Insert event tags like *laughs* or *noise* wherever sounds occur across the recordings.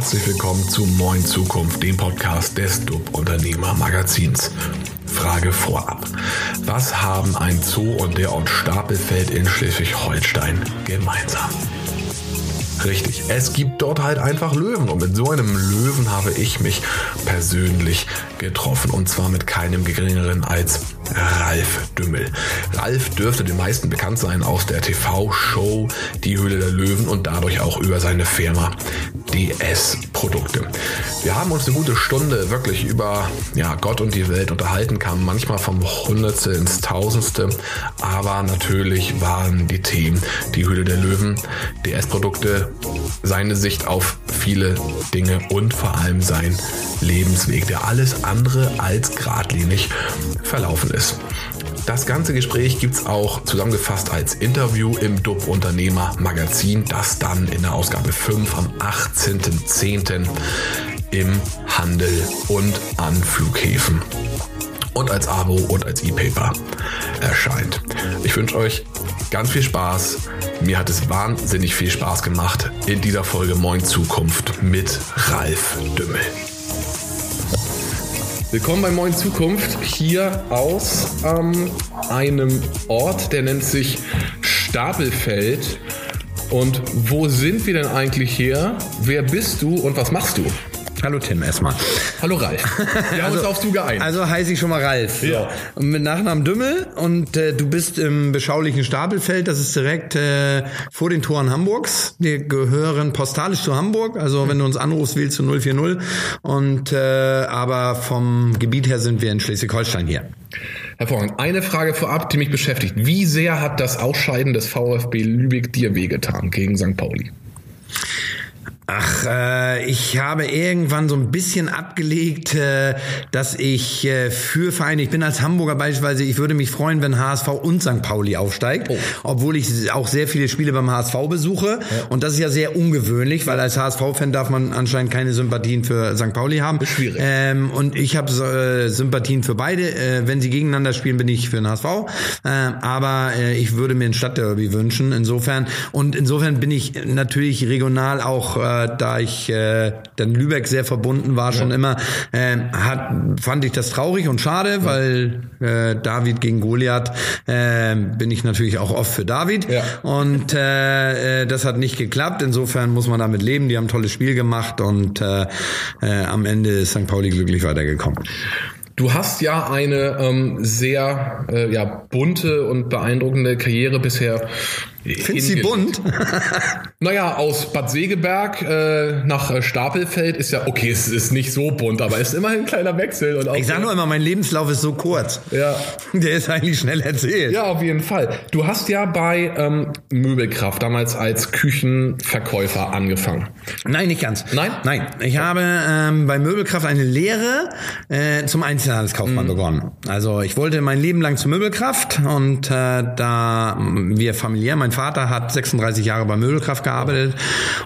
herzlich willkommen zu Moin Zukunft, dem Podcast des DUB Unternehmer Magazins. Frage vorab. Was haben ein Zoo und der Ort Stapelfeld in Schleswig-Holstein gemeinsam? Richtig, es gibt dort halt einfach Löwen und mit so einem Löwen habe ich mich persönlich getroffen und zwar mit keinem geringeren als Ralf Dümmel. Ralf dürfte den meisten bekannt sein aus der TV-Show Die Höhle der Löwen und dadurch auch über seine Firma DS-Produkte. Wir haben uns eine gute Stunde wirklich über ja, Gott und die Welt unterhalten, kamen manchmal vom Hundertste ins Tausendste, aber natürlich waren die Themen die Höhle der Löwen, DS-Produkte, seine Sicht auf viele Dinge und vor allem sein Lebensweg, der alles andere als geradlinig verlaufen ist. Das ganze Gespräch gibt es auch zusammengefasst als Interview im DUB Unternehmer Magazin, das dann in der Ausgabe 5 am 18.10. im Handel und an Flughäfen und als Abo und als E-Paper erscheint. Ich wünsche euch ganz viel Spaß. Mir hat es wahnsinnig viel Spaß gemacht in dieser Folge Moin Zukunft mit Ralf Dümmel. Willkommen bei Moin Zukunft hier aus ähm, einem Ort, der nennt sich Stapelfeld. Und wo sind wir denn eigentlich hier? Wer bist du und was machst du? Hallo Tim erstmal. Hallo Ralf. Wir haben *laughs* also, uns auf du geeinigt. Also heiße ich schon mal Ralf. Ja. Und mit Nachnamen Dümmel und äh, du bist im beschaulichen Stapelfeld, das ist direkt äh, vor den Toren Hamburgs. Wir gehören postalisch zu Hamburg, also wenn du uns anrufst, wählst du 040 und äh, aber vom Gebiet her sind wir in Schleswig-Holstein hier. Hervorragend. Eine Frage vorab, die mich beschäftigt. Wie sehr hat das Ausscheiden des VfB Lübeck dir wehgetan gegen St. Pauli? Ach, äh, ich habe irgendwann so ein bisschen abgelegt, äh, dass ich äh, für Vereine, ich bin als Hamburger beispielsweise, ich würde mich freuen, wenn HSV und St. Pauli aufsteigt, oh. obwohl ich auch sehr viele Spiele beim HSV besuche. Ja. Und das ist ja sehr ungewöhnlich, weil als HSV-Fan darf man anscheinend keine Sympathien für St. Pauli haben. Ist schwierig. Ähm, und ich habe äh, Sympathien für beide. Äh, wenn sie gegeneinander spielen, bin ich für den HSV. Äh, aber äh, ich würde mir ein Stadtderby wünschen. Insofern und insofern bin ich natürlich regional auch äh, da ich äh, dann Lübeck sehr verbunden war schon ja. immer, äh, hat, fand ich das traurig und schade, ja. weil äh, David gegen Goliath äh, bin ich natürlich auch oft für David ja. und äh, äh, das hat nicht geklappt. Insofern muss man damit leben. Die haben ein tolles Spiel gemacht und äh, äh, am Ende ist St. Pauli glücklich weitergekommen. Du hast ja eine ähm, sehr äh, ja, bunte und beeindruckende Karriere bisher Findest sie bunt? *laughs* naja, aus Bad Segeberg äh, nach äh, Stapelfeld ist ja, okay, es ist nicht so bunt, aber es ist immerhin ein kleiner Wechsel. Und auch ich sag nur immer, mein Lebenslauf ist so kurz. Ja. *laughs* Der ist eigentlich schnell erzählt. Ja, auf jeden Fall. Du hast ja bei ähm, Möbelkraft damals als Küchenverkäufer angefangen. Nein, nicht ganz. Nein? Nein. Ich habe ähm, bei Möbelkraft eine Lehre äh, zum Einzelhandelskaufmann mhm. begonnen. Also ich wollte mein Leben lang zur Möbelkraft und äh, da wir familiär, mein mein Vater hat 36 Jahre bei Möbelkraft gearbeitet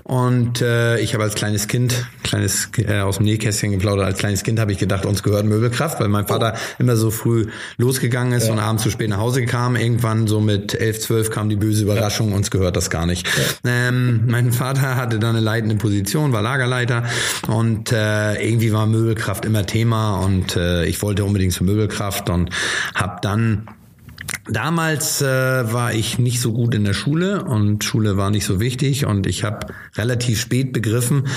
und äh, ich habe als kleines Kind, kleines äh, aus dem Nähkästchen geplaudert, als kleines Kind habe ich gedacht, uns gehört Möbelkraft, weil mein Vater oh. immer so früh losgegangen ist ja. und abends zu spät nach Hause kam. Irgendwann so mit 11, 12 kam die böse Überraschung, ja. uns gehört das gar nicht. Ja. Ähm, mein Vater hatte dann eine leitende Position, war Lagerleiter und äh, irgendwie war Möbelkraft immer Thema und äh, ich wollte unbedingt zur Möbelkraft und habe dann Damals äh, war ich nicht so gut in der Schule und Schule war nicht so wichtig und ich habe relativ spät begriffen,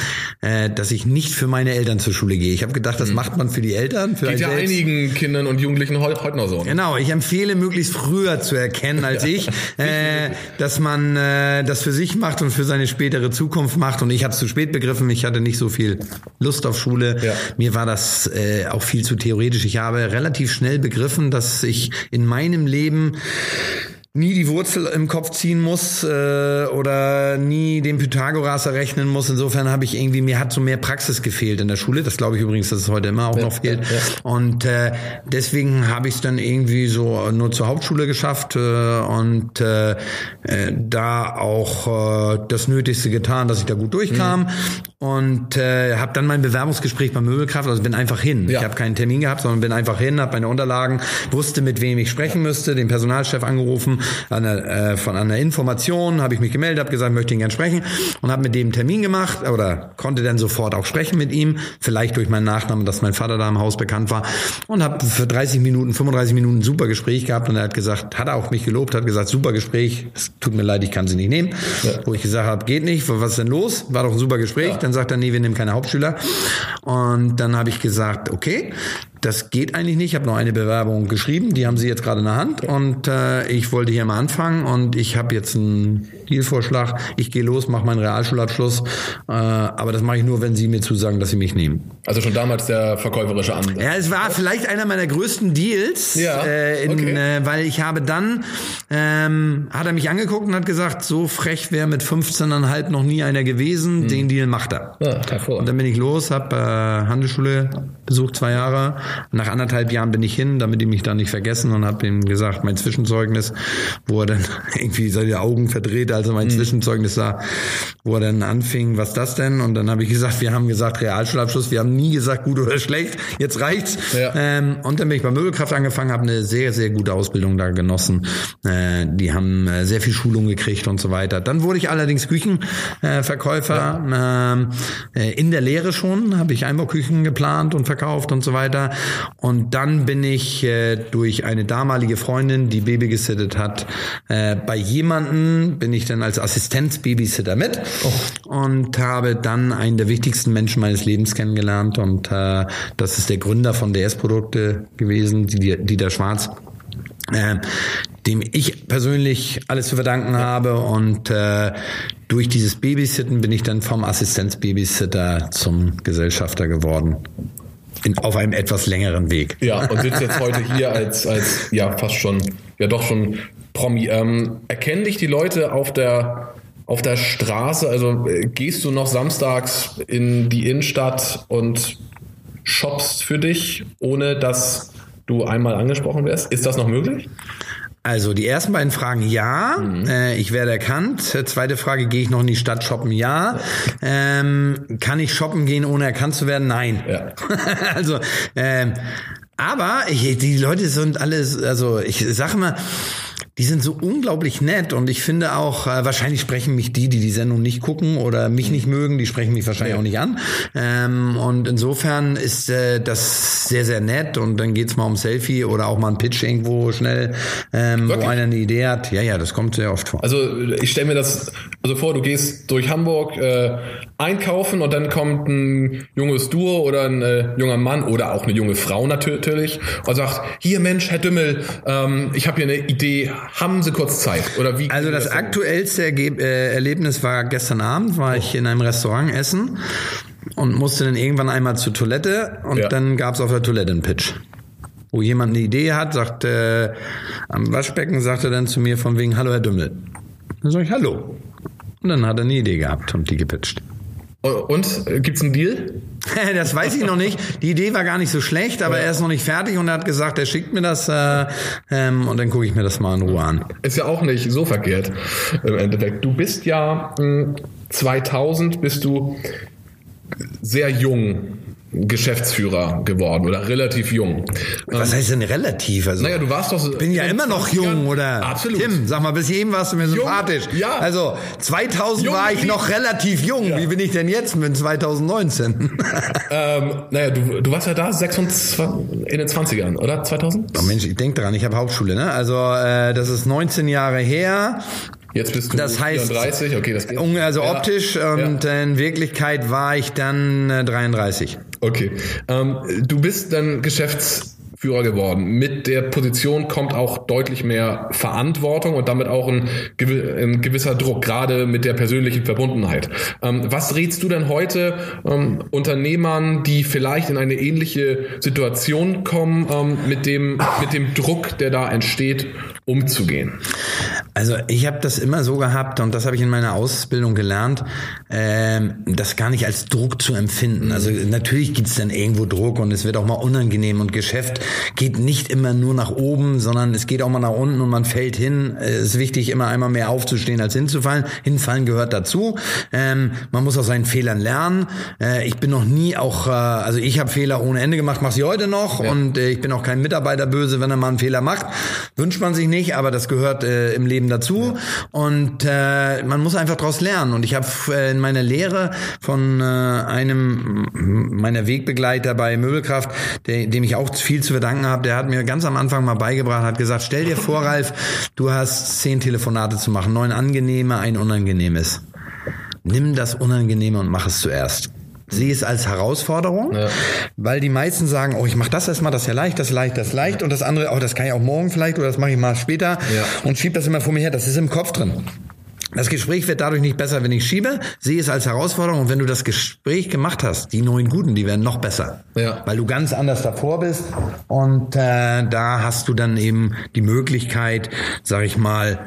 äh, dass ich nicht für meine Eltern zur Schule gehe. Ich habe gedacht, das mhm. macht man für die Eltern. Für Geht ja selbst. einigen Kindern und Jugendlichen heute, heute noch so. Ne? Genau, ich empfehle möglichst früher zu erkennen als ich, *laughs* äh, dass man äh, das für sich macht und für seine spätere Zukunft macht. Und ich habe es zu spät begriffen. Ich hatte nicht so viel Lust auf Schule. Ja. Mir war das äh, auch viel zu theoretisch. Ich habe relativ schnell begriffen, dass ich in meinem Leben Leben nie die Wurzel im Kopf ziehen muss äh, oder nie den Pythagoras errechnen muss. Insofern habe ich irgendwie, mir hat so mehr Praxis gefehlt in der Schule. Das glaube ich übrigens, dass es heute immer auch ja, noch fehlt. Ja, ja. Und äh, deswegen habe ich es dann irgendwie so nur zur Hauptschule geschafft äh, und äh, äh, da auch äh, das Nötigste getan, dass ich da gut durchkam. Mhm. Und äh, habe dann mein Bewerbungsgespräch bei Möbelkraft, also bin einfach hin. Ich habe keinen Termin gehabt, sondern bin einfach hin, habe meine Unterlagen, wusste, mit wem ich sprechen müsste, den Personalchef angerufen einer, äh, von einer Information, habe ich mich gemeldet, habe gesagt, möchte ihn gern sprechen und habe mit dem Termin gemacht oder konnte dann sofort auch sprechen mit ihm, vielleicht durch meinen Nachnamen, dass mein Vater da im Haus bekannt war und habe für 30 Minuten, 35 Minuten ein super Gespräch gehabt und er hat gesagt, hat er auch mich gelobt, hat gesagt, super Gespräch, es tut mir leid, ich kann sie nicht nehmen. Ja. Wo ich gesagt habe, geht nicht, was ist denn los? War doch ein super Gespräch. Ja. Dann sagt er, nee, wir nehmen keine Hauptschüler. Und dann habe ich gesagt, okay, das geht eigentlich nicht. Ich habe noch eine Bewerbung geschrieben, die haben Sie jetzt gerade in der Hand und äh, ich wollte hier mal anfangen und ich habe jetzt einen Dealvorschlag. Ich gehe los, mache meinen Realschulabschluss, äh, aber das mache ich nur, wenn Sie mir zusagen, dass Sie mich nehmen. Also schon damals der verkäuferische Ansatz. Ja, es war vielleicht einer meiner größten Deals, ja, äh, in, okay. äh, weil ich habe dann, ähm, hat er mich angeguckt und hat gesagt, so frech wäre mit 15,5 noch nie einer gewesen, hm. den Deal macht er. Ja, und dann bin ich los, habe äh, Handelsschule besucht, zwei Jahre nach anderthalb Jahren bin ich hin, damit die mich da nicht vergessen und habe ihm gesagt, mein Zwischenzeugnis, wo er dann *laughs* irgendwie seine Augen verdreht, also mein mhm. Zwischenzeugnis sah, wo er dann anfing, was das denn? Und dann habe ich gesagt, wir haben gesagt Realschulabschluss, wir haben nie gesagt gut oder schlecht, jetzt reicht's. Ja. Ähm, und dann bin ich bei Möbelkraft angefangen, habe eine sehr, sehr gute Ausbildung da genossen. Äh, die haben äh, sehr viel Schulung gekriegt und so weiter. Dann wurde ich allerdings Küchenverkäufer. Ja. Ähm, äh, in der Lehre schon habe ich Einbauküchen geplant und verkauft und so weiter. Und dann bin ich äh, durch eine damalige Freundin, die Baby gesittet hat, äh, bei jemanden bin ich dann als Assistenzbabysitter mit oh. und habe dann einen der wichtigsten Menschen meines Lebens kennengelernt. Und äh, das ist der Gründer von DS-Produkte gewesen, die, die der Schwarz. Äh, dem ich persönlich alles zu verdanken habe und äh, durch dieses Babysitten bin ich dann vom Assistenzbabysitter zum Gesellschafter geworden in, auf einem etwas längeren Weg. Ja, und sitzt jetzt heute hier als, als ja, fast schon, ja doch schon Promi. Ähm, erkennen dich die Leute auf der, auf der Straße? Also äh, gehst du noch samstags in die Innenstadt und shoppst für dich, ohne dass du einmal angesprochen wirst? Ist das noch möglich? Also die ersten beiden Fragen ja, mhm. äh, ich werde erkannt. Zweite Frage, gehe ich noch in die Stadt shoppen? Ja. Ähm, kann ich shoppen gehen, ohne erkannt zu werden? Nein. Ja. *laughs* also, ähm, aber ich, die Leute sind alles, also ich sage mal, die sind so unglaublich nett und ich finde auch, äh, wahrscheinlich sprechen mich die, die die Sendung nicht gucken oder mich nicht mögen, die sprechen mich wahrscheinlich ja. auch nicht an. Ähm, und insofern ist äh, das sehr, sehr nett und dann geht's mal um Selfie oder auch mal ein Pitch irgendwo schnell, ähm, wo einer eine Idee hat. Ja, ja, das kommt sehr oft vor. Also ich stelle mir das also vor, du gehst durch Hamburg äh, einkaufen und dann kommt ein junges Duo oder ein äh, junger Mann oder auch eine junge Frau natürlich und sagt, hier Mensch, Herr Dümmel, ähm, ich habe hier eine Idee, haben Sie kurz Zeit? Oder wie? Also das, das aktuellste Ergeb äh, Erlebnis war gestern Abend, war oh. ich in einem Restaurant essen und musste dann irgendwann einmal zur Toilette und ja. dann gab es auf der Toilette einen Pitch. Wo jemand eine Idee hat, sagt äh, am Waschbecken, sagt er dann zu mir von wegen, hallo Herr Dümmel. Dann sage ich, hallo. Und dann hat er eine Idee gehabt und die gepitcht. Und gibt's einen Deal? *laughs* das weiß ich noch nicht. Die Idee war gar nicht so schlecht, aber ja. er ist noch nicht fertig und er hat gesagt, er schickt mir das äh, ähm, und dann gucke ich mir das mal in Ruhe an. Ist ja auch nicht so verkehrt im Endeffekt. Du bist ja 2000 hm, bist du sehr jung Geschäftsführer geworden oder relativ jung. Was heißt denn relativ? Also, naja, du warst doch. Ich bin ja immer noch jung, oder? Absolut. Tim, sag mal, bis eben warst du mir jung, sympathisch. Ja. Also 2000 jung, war ich noch relativ jung. Ja. Wie bin ich denn jetzt mit 2019? *laughs* ähm, naja, du, du warst ja da 26, in den 20ern, oder? 2000? Oh Mensch, ich denk daran, ich habe Hauptschule, ne? Also äh, das ist 19 Jahre her. Jetzt bist du das heißt, 34, okay, das geht. Also ja. optisch und ja. in Wirklichkeit war ich dann 33. Okay. Ähm, du bist dann Geschäfts Führer geworden. Mit der Position kommt auch deutlich mehr Verantwortung und damit auch ein, ein gewisser Druck, gerade mit der persönlichen Verbundenheit. Ähm, was rätst du denn heute ähm, Unternehmern, die vielleicht in eine ähnliche Situation kommen, ähm, mit, dem, mit dem Druck, der da entsteht, umzugehen? Also ich habe das immer so gehabt und das habe ich in meiner Ausbildung gelernt, ähm, das gar nicht als Druck zu empfinden. Also natürlich gibt's dann irgendwo Druck und es wird auch mal unangenehm und Geschäft geht nicht immer nur nach oben, sondern es geht auch mal nach unten und man fällt hin. Es ist wichtig, immer einmal mehr aufzustehen als hinzufallen. Hinfallen gehört dazu. Ähm, man muss aus seinen Fehlern lernen. Äh, ich bin noch nie auch, äh, also ich habe Fehler ohne Ende gemacht, mache sie heute noch ja. und äh, ich bin auch kein Mitarbeiter böse, wenn er mal einen Fehler macht. Wünscht man sich nicht, aber das gehört äh, im Leben dazu. Ja. Und äh, man muss einfach daraus lernen. Und ich habe äh, in meiner Lehre von äh, einem meiner Wegbegleiter bei Möbelkraft, der, dem ich auch viel zu verdanken habe, der hat mir ganz am Anfang mal beigebracht, hat gesagt, stell dir vor, Ralf, du hast zehn Telefonate zu machen, neun angenehme, ein unangenehmes. Nimm das Unangenehme und mach es zuerst sehe es als Herausforderung, ja. weil die meisten sagen, oh, ich mache das erstmal, das ist ja leicht, das ist leicht, das ist leicht und das andere, oh, das kann ich auch morgen vielleicht oder das mache ich mal später ja. und schieb das immer vor mir her. Das ist im Kopf drin. Das Gespräch wird dadurch nicht besser, wenn ich schiebe. Sehe es als Herausforderung. Und wenn du das Gespräch gemacht hast, die neuen Guten, die werden noch besser. Ja. Weil du ganz anders davor bist. Und äh, da hast du dann eben die Möglichkeit, sag ich mal,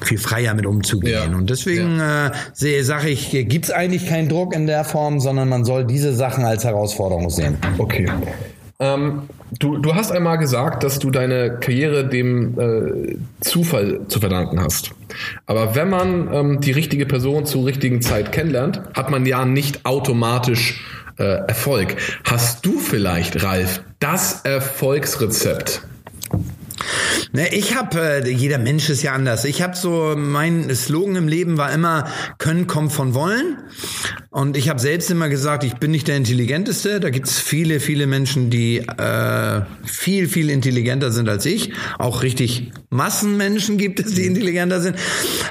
viel freier mit umzugehen. Ja. Und deswegen ja. äh, sage ich, gibt es eigentlich keinen Druck in der Form, sondern man soll diese Sachen als Herausforderung sehen. Okay. Ähm, du, du hast einmal gesagt, dass du deine Karriere dem äh, Zufall zu verdanken hast. Aber wenn man ähm, die richtige Person zur richtigen Zeit kennenlernt, hat man ja nicht automatisch äh, Erfolg. Hast du vielleicht, Ralf, das Erfolgsrezept? Ne, ich habe, äh, jeder Mensch ist ja anders. Ich habe so, mein Slogan im Leben war immer, können kommt von wollen. Und ich habe selbst immer gesagt, ich bin nicht der Intelligenteste. Da gibt's viele, viele Menschen, die äh, viel, viel intelligenter sind als ich. Auch richtig Massenmenschen gibt es, die intelligenter sind.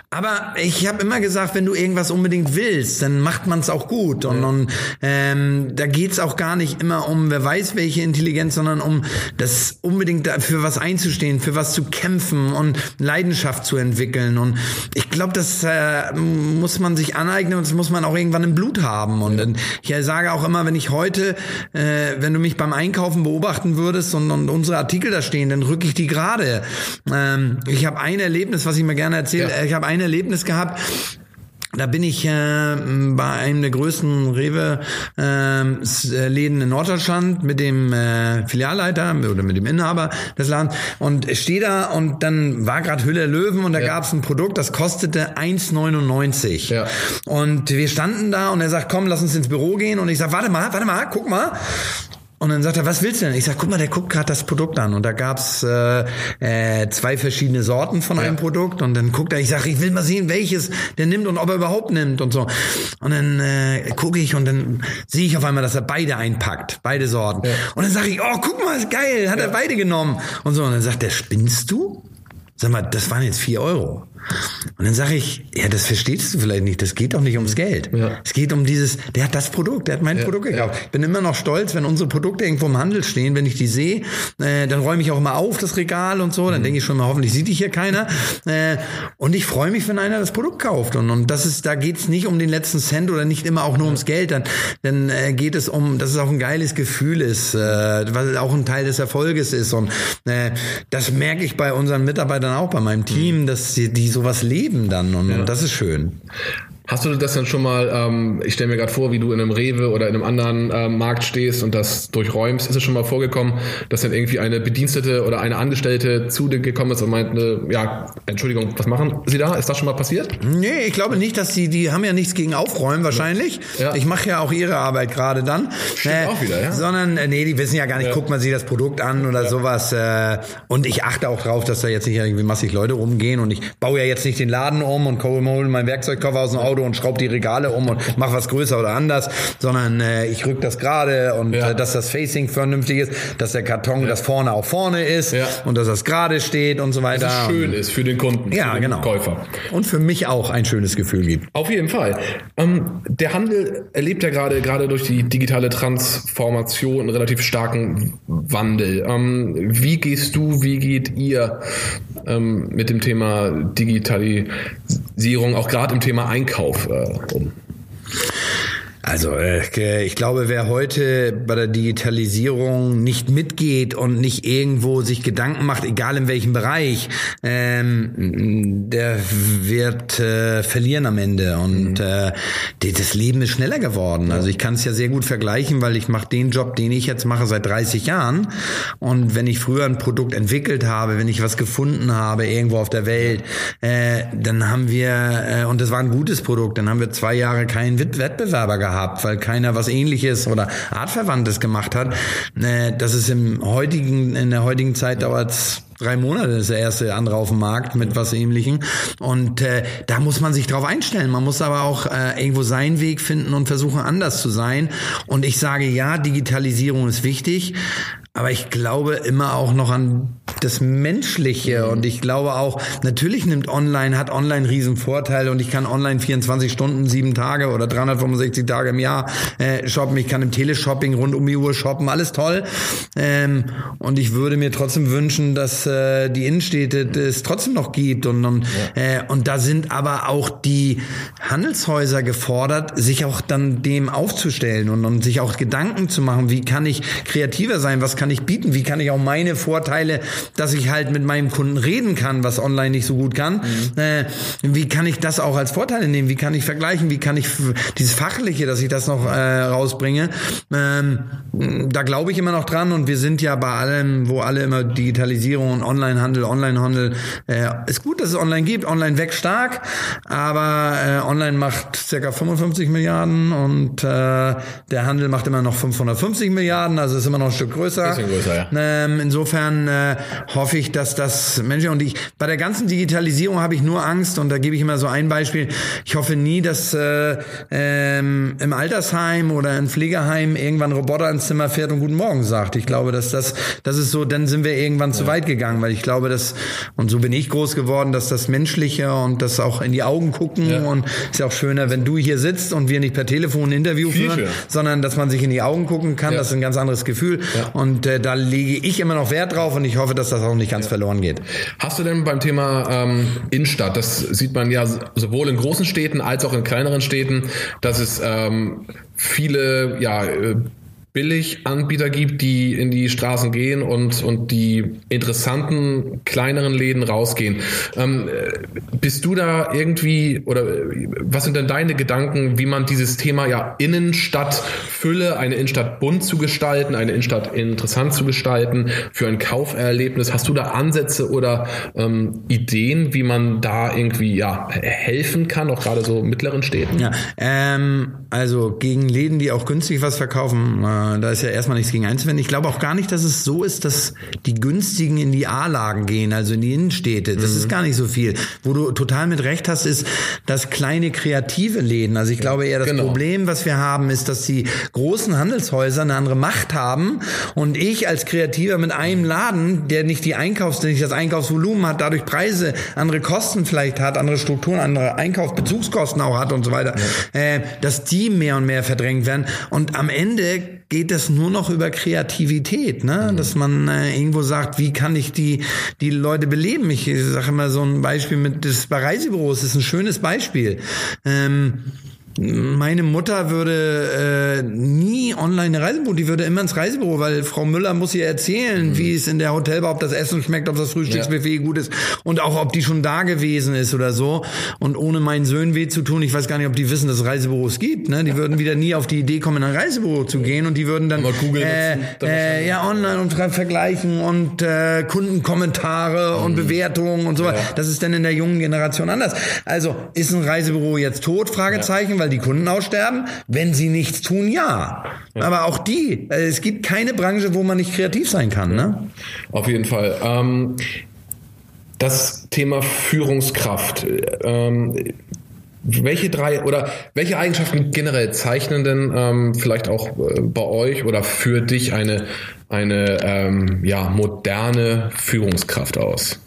Aber ich habe immer gesagt, wenn du irgendwas unbedingt willst, dann macht man es auch gut. Und, und ähm, da geht's auch gar nicht immer um, wer weiß welche Intelligenz, sondern um das unbedingt für was einzustehen, für was zu kämpfen und Leidenschaft zu entwickeln. Und ich glaube, das äh, muss man sich aneignen und das muss man auch irgendwann im Blut haben. Und ich sage auch immer, wenn ich heute, äh, wenn du mich beim Einkaufen beobachten würdest und, und unsere Artikel da stehen, dann rücke ich die gerade. Ähm, ich habe ein Erlebnis, was ich mir gerne erzähle. Ja. Ich habe ein Erlebnis gehabt. Da bin ich äh, bei einem der größten Rewe-Läden äh, in Norddeutschland mit dem äh, Filialleiter oder mit dem Inhaber des Ladens und stehe da und dann war gerade Hülle Löwen und da ja. gab es ein Produkt, das kostete 1,99. Ja. Und wir standen da und er sagt, komm, lass uns ins Büro gehen und ich sag, warte mal, warte mal, guck mal. Und dann sagt er, was willst du denn? Ich sag, guck mal, der guckt gerade das Produkt an. Und da gab's äh, äh, zwei verschiedene Sorten von ja. einem Produkt. Und dann guckt er, ich sag, ich will mal sehen, welches der nimmt und ob er überhaupt nimmt und so. Und dann äh, gucke ich und dann sehe ich auf einmal, dass er beide einpackt, beide Sorten. Ja. Und dann sage ich, oh, guck mal, ist geil, hat ja. er beide genommen. Und so. Und dann sagt er, spinnst du? Sag mal, das waren jetzt vier Euro. Und dann sage ich, ja, das verstehst du vielleicht nicht. Das geht doch nicht ums Geld. Ja. Es geht um dieses, der hat das Produkt, der hat mein ja, Produkt gekauft. Ja. Ich bin immer noch stolz, wenn unsere Produkte irgendwo im Handel stehen, wenn ich die sehe, äh, dann räume ich auch immer auf das Regal und so. Dann mhm. denke ich schon mal, hoffentlich sieht dich hier keiner. Äh, und ich freue mich, wenn einer das Produkt kauft. Und, und das ist, da geht es nicht um den letzten Cent oder nicht immer auch nur ums Geld. Dann, dann äh, geht es um, dass es auch ein geiles Gefühl ist, äh, weil auch ein Teil des Erfolges ist. Und äh, das merke ich bei unseren Mitarbeitern auch, bei meinem Team, mhm. dass die, die sowas leben dann und, ja. und das ist schön. Hast du das dann schon mal, ähm, ich stelle mir gerade vor, wie du in einem Rewe oder in einem anderen ähm, Markt stehst und das durchräumst, ist es schon mal vorgekommen, dass dann irgendwie eine Bedienstete oder eine Angestellte zu dir gekommen ist und meinte, ja, Entschuldigung, was machen Sie da? Ist das schon mal passiert? Nee, ich glaube nicht, dass die, die haben ja nichts gegen Aufräumen wahrscheinlich. Ja. Ich mache ja auch ihre Arbeit gerade dann. Stimmt äh, auch wieder, ja. Sondern, äh, nee, die wissen ja gar nicht, ja. guckt man sich das Produkt an oder ja. sowas. Äh, und ich achte auch drauf, dass da jetzt nicht irgendwie massig Leute rumgehen und ich baue ja jetzt nicht den Laden um und hole mein Werkzeugkoffer aus dem Auto Auto und schraube die Regale um und mache was größer oder anders, sondern äh, ich rück das gerade und ja. äh, dass das Facing vernünftig ist, dass der Karton, ja. das vorne auch vorne ist ja. und dass das gerade steht und so weiter. Dass es schön ist für den Kunden, ja, den genau. Käufer. Und für mich auch ein schönes Gefühl gibt. Auf jeden Fall. Ähm, der Handel erlebt ja gerade gerade durch die digitale Transformation einen relativ starken Wandel. Ähm, wie gehst du, wie geht ihr ähm, mit dem Thema Digitalisierung, auch gerade im Thema Einkauf äh, um? Also äh, ich glaube, wer heute bei der Digitalisierung nicht mitgeht und nicht irgendwo sich Gedanken macht, egal in welchem Bereich, ähm, der wird äh, verlieren am Ende. Und mhm. äh, das Leben ist schneller geworden. Also ich kann es ja sehr gut vergleichen, weil ich mache den Job, den ich jetzt mache seit 30 Jahren. Und wenn ich früher ein Produkt entwickelt habe, wenn ich was gefunden habe irgendwo auf der Welt, äh, dann haben wir, äh, und das war ein gutes Produkt, dann haben wir zwei Jahre keinen Wettbewerber gehabt gehabt, weil keiner was ähnliches oder artverwandtes gemacht hat. Äh, das ist im heutigen, in der heutigen Zeit dauert drei Monate ist der erste andere auf dem Markt mit was ähnlichem. Und äh, da muss man sich drauf einstellen. Man muss aber auch äh, irgendwo seinen Weg finden und versuchen, anders zu sein. Und ich sage ja, Digitalisierung ist wichtig, aber ich glaube immer auch noch an das Menschliche und ich glaube auch, natürlich nimmt online, hat online riesen Vorteile und ich kann online 24 Stunden, sieben Tage oder 365 Tage im Jahr äh, shoppen. Ich kann im Teleshopping rund um die Uhr shoppen, alles toll. Ähm, und ich würde mir trotzdem wünschen, dass äh, die Innenstädte es trotzdem noch gibt und, und, ja. äh, und da sind aber auch die Handelshäuser gefordert, sich auch dann dem aufzustellen und, und sich auch Gedanken zu machen, wie kann ich kreativer sein, was kann ich bieten, wie kann ich auch meine Vorteile, dass ich halt mit meinem Kunden reden kann, was online nicht so gut kann, mhm. äh, wie kann ich das auch als Vorteile nehmen, wie kann ich vergleichen, wie kann ich dieses Fachliche, dass ich das noch äh, rausbringe, ähm, da glaube ich immer noch dran und wir sind ja bei allem, wo alle immer Digitalisierung und Onlinehandel, Onlinehandel, äh, ist gut, dass es online gibt, online wächst stark, aber äh, online macht circa 55 Milliarden und äh, der Handel macht immer noch 550 Milliarden, also ist immer noch ein Stück größer größer. größer ja. ähm, insofern äh, hoffe ich, dass das Menschen und ich bei der ganzen Digitalisierung habe ich nur Angst und da gebe ich immer so ein Beispiel. Ich hoffe nie, dass äh, ähm, im Altersheim oder im Pflegeheim irgendwann ein Roboter ins Zimmer fährt und Guten Morgen sagt. Ich glaube, dass das das ist so, dann sind wir irgendwann ja. zu weit gegangen, weil ich glaube, dass und so bin ich groß geworden, dass das Menschliche und das auch in die Augen gucken ja. und ist ja auch schöner, wenn du hier sitzt und wir nicht per Telefon ein Interview Viel führen, schön. sondern dass man sich in die Augen gucken kann. Ja. Das ist ein ganz anderes Gefühl und und äh, da lege ich immer noch Wert drauf und ich hoffe, dass das auch nicht ganz ja. verloren geht. Hast du denn beim Thema ähm, Innenstadt, das sieht man ja sowohl in großen Städten als auch in kleineren Städten, dass es ähm, viele ja, äh, Billiganbieter gibt, die in die Straßen gehen und, und die interessanten kleineren Läden rausgehen. Ähm, bist du da irgendwie oder was sind denn deine Gedanken, wie man dieses Thema ja Innenstadtfülle, eine Innenstadt bunt zu gestalten, eine Innenstadt interessant zu gestalten für ein Kauferlebnis? Hast du da Ansätze oder ähm, Ideen, wie man da irgendwie ja helfen kann, auch gerade so mittleren Städten? Ja, ähm, also gegen Läden, die auch günstig was verkaufen. Äh, da ist ja erstmal nichts gegen einzuwenden. Ich glaube auch gar nicht, dass es so ist, dass die günstigen in die A-Lagen gehen, also in die Innenstädte. Das mhm. ist gar nicht so viel. Wo du total mit Recht hast, ist, dass kleine kreative Läden, also ich glaube eher das genau. Problem, was wir haben, ist, dass die großen Handelshäuser eine andere Macht haben und ich als Kreativer mit einem Laden, der nicht die Einkaufs, nicht das Einkaufsvolumen hat, dadurch Preise, andere Kosten vielleicht hat, andere Strukturen, andere Einkaufsbezugskosten auch hat und so weiter, ja. äh, dass die mehr und mehr verdrängt werden. Und am Ende geht es nur noch über Kreativität, ne? Mhm. dass man äh, irgendwo sagt, wie kann ich die die Leute beleben? Ich sage immer so ein Beispiel mit des bei Reisebüros ist ein schönes Beispiel. Ähm, meine Mutter würde äh, nie online eine Reisebüro, die würde immer ins Reisebüro, weil Frau Müller muss ihr erzählen, mhm. wie es in der Hotelbar, ob das Essen schmeckt, ob das Frühstücksbuffet ja. gut ist und auch ob die schon da gewesen ist oder so. Und ohne meinen Söhnen weh zu tun, ich weiß gar nicht, ob die wissen, dass es Reisebüros gibt. Ne? Die würden wieder nie auf die Idee kommen, in ein Reisebüro zu gehen und die würden dann äh, äh, ja online und vergleichen und äh, Kundenkommentare mhm. und Bewertungen und so weiter. Ja. Das ist dann in der jungen Generation anders. Also ist ein Reisebüro jetzt tot? Fragezeichen, ja. weil weil die Kunden aussterben. Wenn sie nichts tun, ja. ja. Aber auch die. Also es gibt keine Branche, wo man nicht kreativ sein kann. Ne? Auf jeden Fall. Ähm, das Thema Führungskraft. Ähm, welche drei oder welche Eigenschaften generell zeichnen denn ähm, vielleicht auch äh, bei euch oder für dich eine, eine ähm, ja, moderne Führungskraft aus?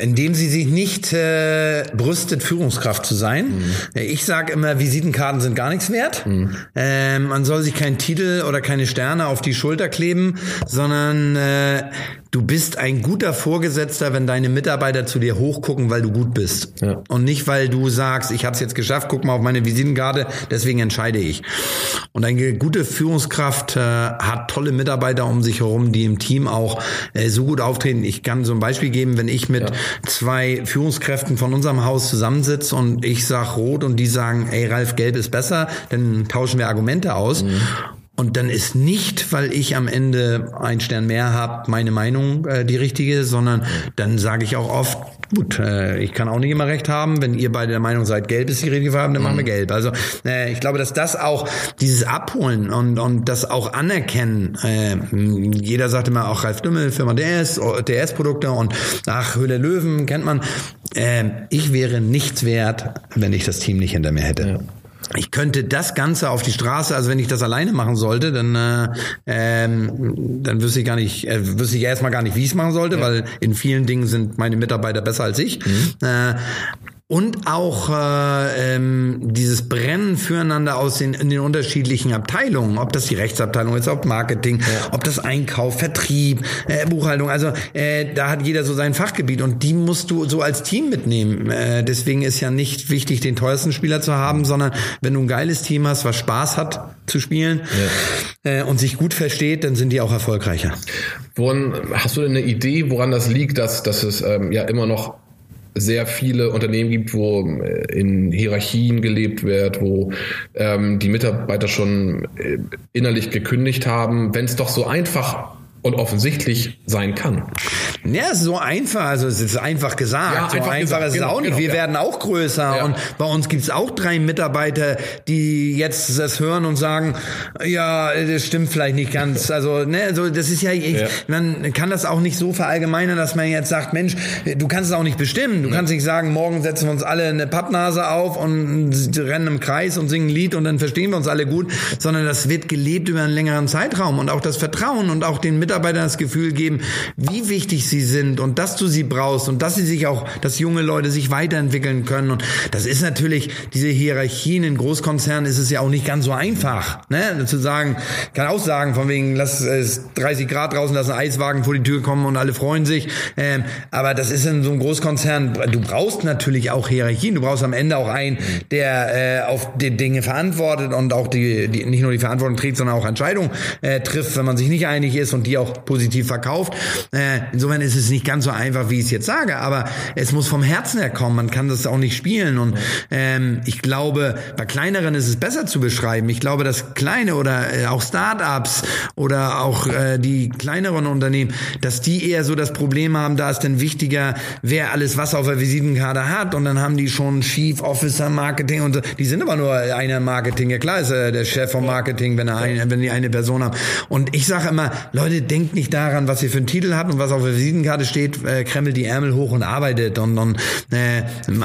Indem sie sich nicht äh, brüstet, Führungskraft zu sein. Mhm. Ich sage immer, Visitenkarten sind gar nichts wert. Mhm. Ähm, man soll sich keinen Titel oder keine Sterne auf die Schulter kleben, sondern äh, du bist ein guter Vorgesetzter, wenn deine Mitarbeiter zu dir hochgucken, weil du gut bist. Ja. Und nicht, weil du sagst, ich habe es jetzt geschafft, guck mal auf meine Visitenkarte, deswegen entscheide ich. Und eine gute Führungskraft äh, hat tolle Mitarbeiter um sich herum, die im Team auch äh, so gut auftreten. Ich kann so ein Beispiel geben, wenn ich mit ja. Zwei Führungskräften von unserem Haus zusammensitze und ich sag rot und die sagen, ey Ralf, gelb ist besser, dann tauschen wir Argumente aus. Mhm. Und dann ist nicht, weil ich am Ende einen Stern mehr habe, meine Meinung äh, die richtige, sondern dann sage ich auch oft, gut, äh, ich kann auch nicht immer recht haben. Wenn ihr beide der Meinung seid, gelb ist die richtige Farbe, dann machen wir mhm. gelb. Also äh, ich glaube, dass das auch dieses Abholen und, und das auch anerkennen, äh, jeder sagt immer auch Ralf Dümmel, Firma DS, DS-Produkte und ach, Höhle Löwen kennt man. Äh, ich wäre nichts wert, wenn ich das Team nicht hinter mir hätte. Ja ich könnte das Ganze auf die Straße, also wenn ich das alleine machen sollte, dann äh, ähm, dann wüsste ich gar nicht, äh, wüsste ich erstmal gar nicht, wie ich es machen sollte, ja. weil in vielen Dingen sind meine Mitarbeiter besser als ich. Mhm. Äh, und auch äh, ähm, dieses Brennen füreinander aus den, in den unterschiedlichen Abteilungen, ob das die Rechtsabteilung ist, ob Marketing, ja. ob das Einkauf, Vertrieb, äh, Buchhaltung, also äh, da hat jeder so sein Fachgebiet und die musst du so als Team mitnehmen. Äh, deswegen ist ja nicht wichtig, den teuersten Spieler zu haben, sondern wenn du ein geiles Team hast, was Spaß hat zu spielen ja. äh, und sich gut versteht, dann sind die auch erfolgreicher. Woran hast du denn eine Idee, woran das liegt, dass, dass es ähm, ja immer noch sehr viele Unternehmen gibt, wo äh, in Hierarchien gelebt wird, wo ähm, die Mitarbeiter schon äh, innerlich gekündigt haben, wenn es doch so einfach und offensichtlich sein kann. Ja, so einfach, also es ist einfach gesagt. Ja, so einfach, einfach gesagt. ist es genau, auch nicht. Genau, Wir ja. werden auch größer ja. und bei uns gibt es auch drei Mitarbeiter, die jetzt das hören und sagen, ja, das stimmt vielleicht nicht ganz. *laughs* Also, ne, also das ist ja, ich, man kann das auch nicht so verallgemeinern, dass man jetzt sagt, Mensch, du kannst es auch nicht bestimmen. Du kannst nicht sagen, morgen setzen wir uns alle eine Pappnase auf und rennen im Kreis und singen ein Lied und dann verstehen wir uns alle gut, sondern das wird gelebt über einen längeren Zeitraum und auch das Vertrauen und auch den Mitarbeitern das Gefühl geben, wie wichtig sie sind und dass du sie brauchst und dass sie sich auch, dass junge Leute sich weiterentwickeln können. Und das ist natürlich, diese Hierarchien in Großkonzernen ist es ja auch nicht ganz so einfach, ne? Zu sagen, kann auch sagen, von wegen, lass es 30 Grad draußen, lass ein Eiswagen vor die Tür kommen und alle freuen sich. Ähm, aber das ist in so einem Großkonzern, du brauchst natürlich auch Hierarchien. Du brauchst am Ende auch einen, der äh, auf die Dinge verantwortet und auch die, die nicht nur die Verantwortung trägt, sondern auch Entscheidungen äh, trifft, wenn man sich nicht einig ist und die auch positiv verkauft. Äh, insofern ist es nicht ganz so einfach, wie ich es jetzt sage, aber es muss vom Herzen her kommen. Man kann das auch nicht spielen. Und ähm, ich glaube, bei kleineren ist es besser zu beschreiben. Ich glaube, dass kleine oder äh, auch Startups oder auch äh, die kleineren Unternehmen, dass die eher so das Problem haben, da ist dann wichtiger, wer alles was auf der Visitenkarte hat. Und dann haben die schon Chief Officer Marketing und so. Die sind aber nur einer Marketing. Ja klar ist äh, der Chef vom Marketing, wenn er eine, wenn die eine Person haben. Und ich sage immer, Leute, denkt nicht daran, was ihr für einen Titel habt und was auf der Visitenkarte steht, äh, kremmelt die Ärmel hoch und arbeitet und, und äh,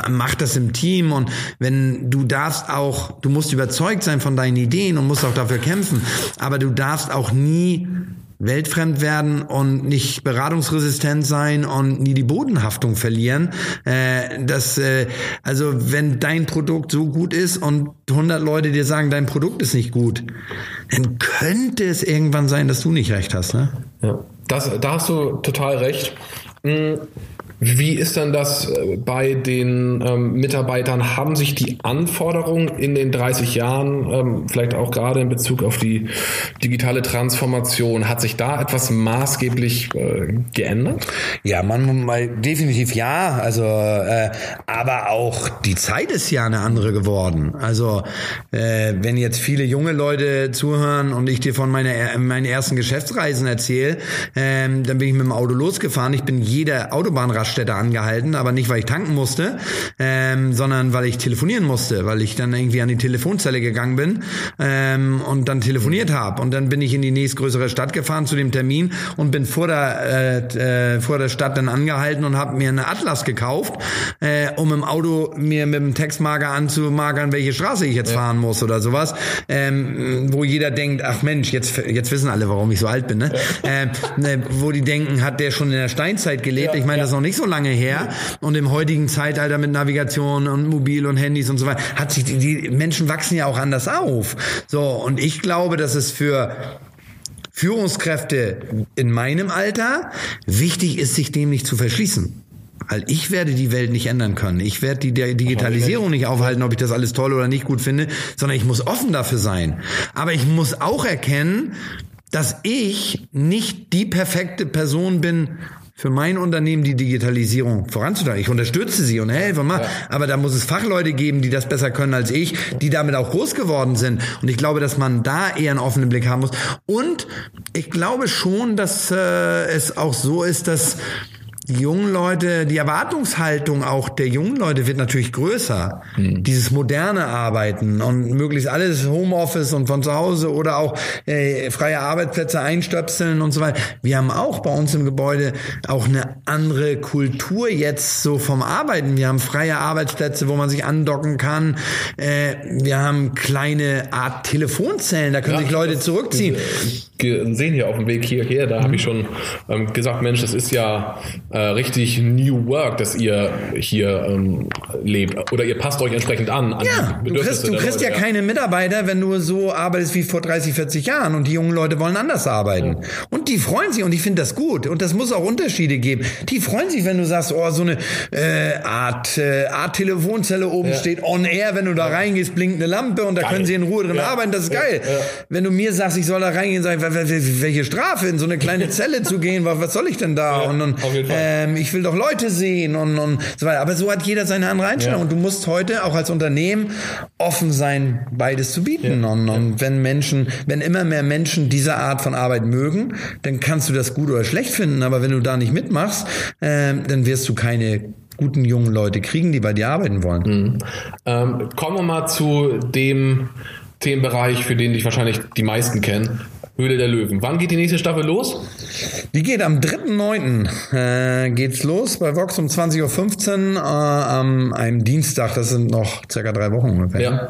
macht das im Team. Und wenn du darfst auch, du musst überzeugt sein von deinen Ideen und musst auch dafür kämpfen, aber du darfst auch nie weltfremd werden und nicht beratungsresistent sein und nie die Bodenhaftung verlieren. Äh, das, äh, also wenn dein Produkt so gut ist und 100 Leute dir sagen, dein Produkt ist nicht gut, dann könnte es irgendwann sein, dass du nicht recht hast. Ne? Ja. Das, da hast du total recht. Hm, wie ist denn das äh, bei den ähm, Mitarbeitern? Haben sich die Anforderungen in den 30 Jahren, ähm, vielleicht auch gerade in Bezug auf die digitale Transformation, hat sich da etwas maßgeblich äh, geändert? Ja, man mal definitiv ja. Also, äh, aber auch die Zeit ist ja eine andere geworden. Also, äh, wenn jetzt viele junge Leute zuhören und ich dir von meiner, meinen ersten Geschäftsreisen erzähle, äh, dann bin ich mit dem Auto losgefahren. Ich bin jeder Autobahnrad Raststätte angehalten, aber nicht, weil ich tanken musste, ähm, sondern weil ich telefonieren musste, weil ich dann irgendwie an die Telefonzelle gegangen bin ähm, und dann telefoniert habe. Und dann bin ich in die nächstgrößere Stadt gefahren zu dem Termin und bin vor der, äh, äh, vor der Stadt dann angehalten und habe mir eine Atlas gekauft, äh, um im Auto mir mit dem Textmarker anzumagern, welche Straße ich jetzt ja. fahren muss oder sowas. Ähm, wo jeder denkt, ach Mensch, jetzt, jetzt wissen alle, warum ich so alt bin, ne? Ja. Äh, wo die denken, hat der schon in der Steinzeit gelebt? Ja, ich meine, das ist noch nicht nicht so lange her. Und im heutigen Zeitalter mit Navigation und Mobil und Handys und so weiter, hat sich die, die Menschen wachsen ja auch anders auf. So, und ich glaube, dass es für Führungskräfte in meinem Alter wichtig ist, sich dem nicht zu verschließen. Weil ich werde die Welt nicht ändern können. Ich werde die Digitalisierung nicht aufhalten, ob ich das alles toll oder nicht gut finde, sondern ich muss offen dafür sein. Aber ich muss auch erkennen, dass ich nicht die perfekte Person bin, für mein Unternehmen die Digitalisierung voranzutreiben. Ich unterstütze sie und helfe mal, ja. aber da muss es Fachleute geben, die das besser können als ich, die damit auch groß geworden sind. Und ich glaube, dass man da eher einen offenen Blick haben muss. Und ich glaube schon, dass äh, es auch so ist, dass die jungen Leute, die Erwartungshaltung auch der jungen Leute wird natürlich größer. Mhm. Dieses moderne Arbeiten und möglichst alles Homeoffice und von zu Hause oder auch äh, freie Arbeitsplätze einstöpseln und so weiter. Wir haben auch bei uns im Gebäude auch eine andere Kultur jetzt so vom Arbeiten. Wir haben freie Arbeitsplätze, wo man sich andocken kann. Äh, wir haben kleine Art Telefonzellen, da können ja, sich Leute zurückziehen. Sehen hier auf dem Weg hierher, da mhm. habe ich schon ähm, gesagt, Mensch, das ist ja äh, richtig New Work, dass ihr hier ähm, lebt. Oder ihr passt euch entsprechend an. an ja, du kriegst, du kriegst ja, ja, keine Mitarbeiter, wenn du so arbeitest wie vor 30, 40 Jahren. Und die jungen Leute wollen anders arbeiten. Ja. Und die freuen sich und ich finde das gut. Und das muss auch Unterschiede geben. Die freuen sich, wenn du sagst, oh, so eine äh, Art, äh, Art Telefonzelle oben ja. steht, on air, wenn du da reingehst, blinkt eine Lampe und da geil. können sie in Ruhe drin arbeiten. Das ist geil. Wenn du mir sagst, ich soll da reingehen, sag ich, welche Strafe, in so eine kleine *laughs* Zelle zu gehen, was soll ich denn da? und, und ähm, ich will doch Leute sehen und, und so weiter. Aber so hat jeder seine andere Einstellung. Ja. Und du musst heute auch als Unternehmen offen sein, beides zu bieten. Ja. Und, und wenn Menschen, wenn immer mehr Menschen diese Art von Arbeit mögen, dann kannst du das gut oder schlecht finden. Aber wenn du da nicht mitmachst, äh, dann wirst du keine guten jungen Leute kriegen, die bei dir arbeiten wollen. Mhm. Ähm, kommen wir mal zu dem Themenbereich, für den dich wahrscheinlich die meisten kennen. Höhle der Löwen. Wann geht die nächste Staffel los? Die geht am 3.9. Äh, geht's los bei Vox um 20.15 Uhr äh, am einem Dienstag. Das sind noch circa drei Wochen ungefähr. Ja.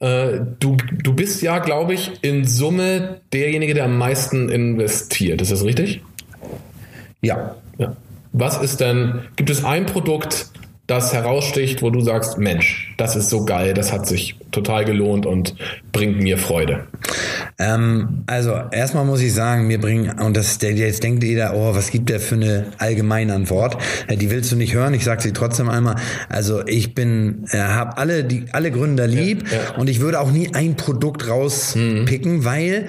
Äh, du, du bist ja, glaube ich, in Summe derjenige, der am meisten investiert. Ist das richtig? Ja. ja. Was ist denn, gibt es ein Produkt, das heraussticht, wo du sagst, Mensch, das ist so geil, das hat sich total gelohnt und bringt mir Freude? Ähm, also erstmal muss ich sagen, mir bringen, und das jetzt denkt jeder, oh, was gibt der für eine allgemeine Antwort? Äh, die willst du nicht hören, ich sage sie trotzdem einmal. Also ich bin, äh, habe alle, die, alle Gründer lieb ja, ja. und ich würde auch nie ein Produkt rauspicken, mhm. weil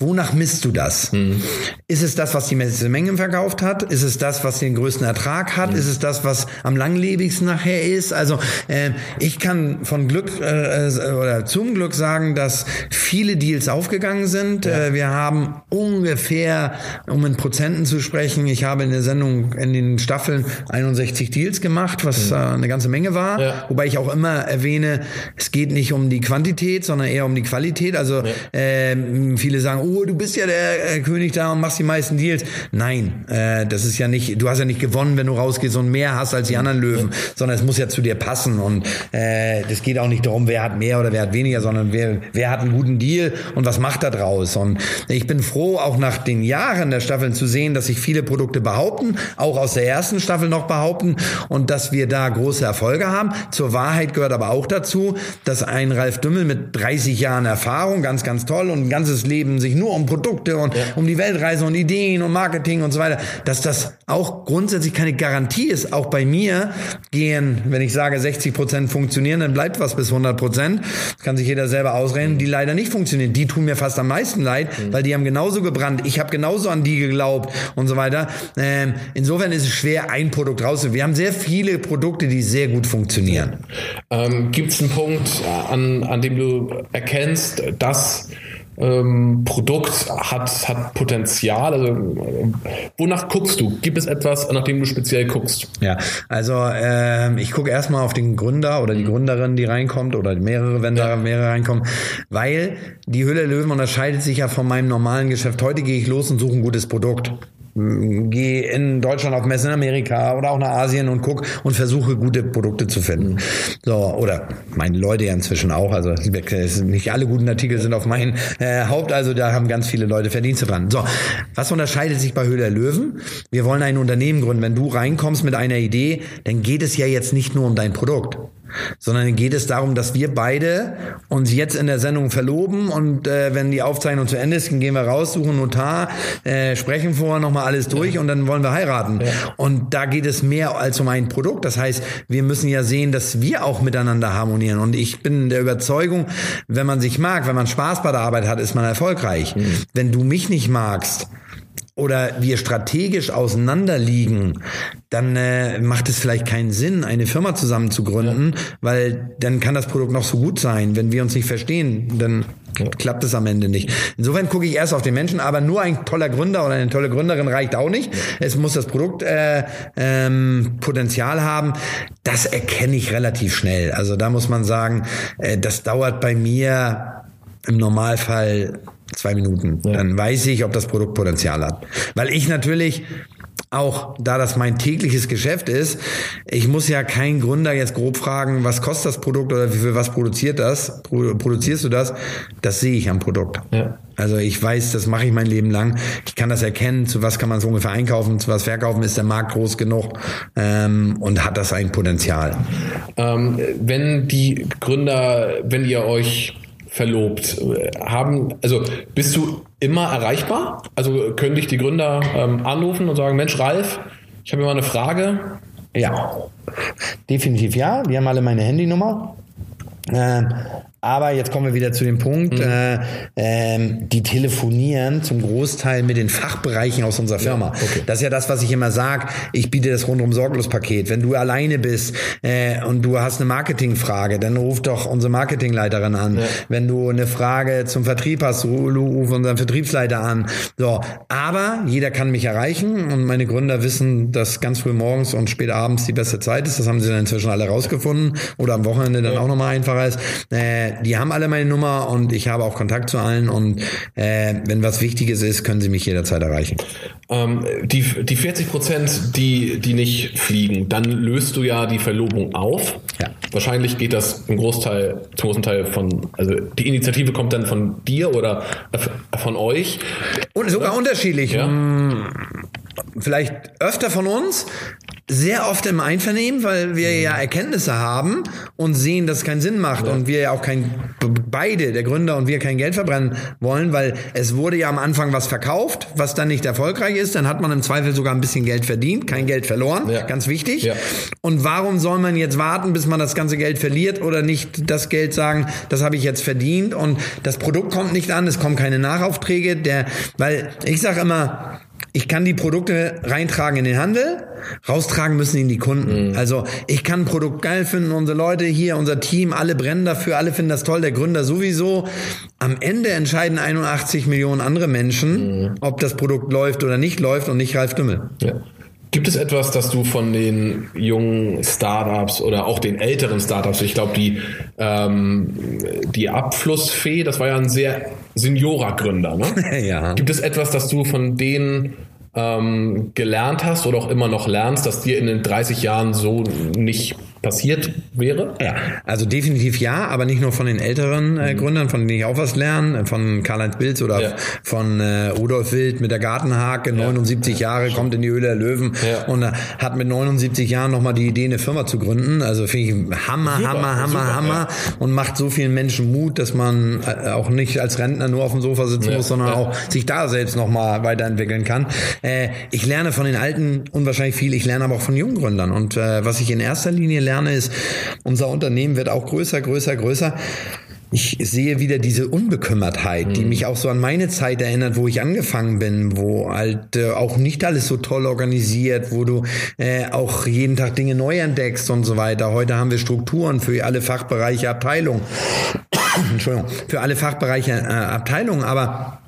Wonach misst du das? Mhm. Ist es das, was die meiste Menge verkauft hat? Ist es das, was den größten Ertrag hat? Mhm. Ist es das, was am langlebigsten nachher ist? Also äh, ich kann von Glück äh, äh, oder zum Glück sagen, dass viele Deals aufgegangen sind. Ja. Äh, wir haben ungefähr, um in Prozenten zu sprechen, ich habe in der Sendung in den Staffeln 61 Deals gemacht, was mhm. äh, eine ganze Menge war. Ja. Wobei ich auch immer erwähne, es geht nicht um die Quantität, sondern eher um die Qualität. Also ja. äh, viele sagen, oh, du bist ja der äh, König da und machst die meisten Deals. Nein, äh, das ist ja nicht, du hast ja nicht gewonnen, wenn du rausgehst und mehr hast als die anderen Löwen, sondern es muss ja zu dir passen und das geht auch nicht darum, wer hat mehr oder wer hat weniger, sondern wer, wer hat einen guten Deal und was macht er draus. Und ich bin froh, auch nach den Jahren der Staffeln zu sehen, dass sich viele Produkte behaupten, auch aus der ersten Staffel noch behaupten und dass wir da große Erfolge haben. Zur Wahrheit gehört aber auch dazu, dass ein Ralf Dümmel mit 30 Jahren Erfahrung, ganz, ganz toll und ein ganzes Leben sich nur um Produkte und ja. um die Weltreise und Ideen und Marketing und so weiter, dass das auch grundsätzlich keine Garantie ist. Auch bei mir gehen, wenn ich sage 60 Prozent funktionieren, dann bleibt was bis 100 Prozent. Kann sich jeder selber ausrechnen, die leider nicht funktionieren. Die tun mir fast am meisten leid, mhm. weil die haben genauso gebrannt. Ich habe genauso an die geglaubt und so weiter. Ähm, insofern ist es schwer, ein Produkt rauszuholen. Wir haben sehr viele Produkte, die sehr gut funktionieren. Ähm, Gibt es einen Punkt, an, an dem du erkennst, dass ähm, Produkt hat, hat Potenzial? Also, wonach guckst du? Gibt es etwas, nach dem du speziell guckst? Ja, also äh, ich gucke erstmal auf den Gründer oder die mhm. Gründerin, die reinkommt oder mehrere, wenn ja. da mehrere reinkommen, weil die Hülle Löwen unterscheidet sich ja von meinem normalen Geschäft. Heute gehe ich los und suche ein gutes Produkt. Gehe in Deutschland auf Messen in Amerika oder auch nach Asien und guck und versuche gute Produkte zu finden. So, oder meine Leute ja inzwischen auch. Also nicht alle guten Artikel sind auf mein äh, Haupt, also da haben ganz viele Leute Verdienste dran. So, was unterscheidet sich bei Höhler Löwen? Wir wollen ein Unternehmen gründen. Wenn du reinkommst mit einer Idee, dann geht es ja jetzt nicht nur um dein Produkt sondern geht es darum, dass wir beide uns jetzt in der Sendung verloben und äh, wenn die Aufzeichnung zu Ende ist, dann gehen wir raus, suchen Notar, äh, sprechen vorher nochmal alles durch ja. und dann wollen wir heiraten. Ja. Und da geht es mehr als um ein Produkt. Das heißt, wir müssen ja sehen, dass wir auch miteinander harmonieren. Und ich bin der Überzeugung, wenn man sich mag, wenn man Spaß bei der Arbeit hat, ist man erfolgreich. Mhm. Wenn du mich nicht magst, oder wir strategisch auseinanderliegen, dann äh, macht es vielleicht keinen Sinn, eine Firma zusammen zu gründen, ja. weil dann kann das Produkt noch so gut sein. Wenn wir uns nicht verstehen, dann ja. klappt es am Ende nicht. Insofern gucke ich erst auf den Menschen, aber nur ein toller Gründer oder eine tolle Gründerin reicht auch nicht. Ja. Es muss das Produkt äh, ähm, Potenzial haben. Das erkenne ich relativ schnell. Also da muss man sagen, äh, das dauert bei mir im Normalfall zwei Minuten. Ja. Dann weiß ich, ob das Produkt Potenzial hat. Weil ich natürlich auch da das mein tägliches Geschäft ist, ich muss ja keinen Gründer jetzt grob fragen, was kostet das Produkt oder wie viel was produziert das? Produzierst du das? Das sehe ich am Produkt. Ja. Also ich weiß, das mache ich mein Leben lang. Ich kann das erkennen, zu was kann man so ungefähr einkaufen, zu was verkaufen, ist der Markt groß genug ähm, und hat das ein Potenzial. Ähm, wenn die Gründer, wenn ihr euch verlobt. Haben, also bist du immer erreichbar? Also können dich die Gründer ähm, anrufen und sagen, Mensch, Ralf, ich habe mal eine Frage. Ja, definitiv ja. Die haben alle meine Handynummer. Äh, aber jetzt kommen wir wieder zu dem Punkt, mhm. äh, ähm, die telefonieren zum Großteil mit den Fachbereichen aus unserer Firma. Ja, okay. Das ist ja das, was ich immer sage. Ich biete das rundum sorglos Paket. Wenn du alleine bist äh, und du hast eine Marketingfrage, dann ruf doch unsere Marketingleiterin an. Ja. Wenn du eine Frage zum Vertrieb hast, ruf unseren Vertriebsleiter an. So, aber jeder kann mich erreichen und meine Gründer wissen, dass ganz früh morgens und spät abends die beste Zeit ist. Das haben sie dann inzwischen alle rausgefunden oder am Wochenende dann ja. auch nochmal einfacher ist. Äh, die haben alle meine Nummer und ich habe auch Kontakt zu allen und äh, wenn was Wichtiges ist, können sie mich jederzeit erreichen. Ähm, die, die 40 Prozent, die, die nicht fliegen, dann löst du ja die Verlobung auf. Ja. Wahrscheinlich geht das im Großteil, zum großen Teil von, also die Initiative kommt dann von dir oder von euch. Und sogar oder? unterschiedlich. Ja. Hm, vielleicht öfter von uns, sehr oft im Einvernehmen, weil wir ja Erkenntnisse haben und sehen, dass es keinen Sinn macht ja. und wir ja auch kein, beide, der Gründer und wir kein Geld verbrennen wollen, weil es wurde ja am Anfang was verkauft, was dann nicht erfolgreich ist, dann hat man im Zweifel sogar ein bisschen Geld verdient, kein Geld verloren, ja. ganz wichtig. Ja. Und warum soll man jetzt warten, bis man das ganze Geld verliert oder nicht das Geld sagen, das habe ich jetzt verdient und das Produkt kommt nicht an, es kommen keine Nachaufträge, der, weil ich sage immer, ich kann die Produkte reintragen in den Handel, raustragen müssen ihn die Kunden. Mhm. Also ich kann ein Produkt geil finden, unsere Leute hier, unser Team, alle brennen dafür, alle finden das toll, der Gründer sowieso. Am Ende entscheiden 81 Millionen andere Menschen, mhm. ob das Produkt läuft oder nicht läuft und nicht Ralf Dümmel. Ja. Gibt es etwas, das du von den jungen Startups oder auch den älteren Startups, ich glaube, die, ähm, die Abflussfee, das war ja ein sehr Seniora-Gründer, ne? *laughs* ja. Gibt es etwas, das du von denen ähm, gelernt hast oder auch immer noch lernst, dass dir in den 30 Jahren so nicht passiert wäre? Ja, also definitiv ja, aber nicht nur von den älteren äh, mhm. Gründern, von denen ich auch was lerne, von Karl-Heinz Bilz oder ja. von äh, Rudolf Wild mit der Gartenhake, 79 ja. Jahre, kommt in die Höhle der Löwen ja. und äh, hat mit 79 Jahren nochmal die Idee, eine Firma zu gründen. Also finde ich Hammer, super, Hammer, Hammer, super, Hammer und macht so vielen Menschen Mut, dass man äh, auch nicht als Rentner nur auf dem Sofa sitzen muss, sondern auch sich da selbst nochmal weiterentwickeln kann. Äh, ich lerne von den Alten unwahrscheinlich viel, ich lerne aber auch von jungen Gründern und äh, was ich in erster Linie lerne, ist, unser Unternehmen wird auch größer, größer, größer ich sehe wieder diese Unbekümmertheit, die mhm. mich auch so an meine Zeit erinnert, wo ich angefangen bin, wo halt äh, auch nicht alles so toll organisiert, wo du äh, auch jeden Tag Dinge neu entdeckst und so weiter. Heute haben wir Strukturen für alle Fachbereiche, Abteilungen. *coughs* Entschuldigung, für alle Fachbereiche, äh, Abteilungen, aber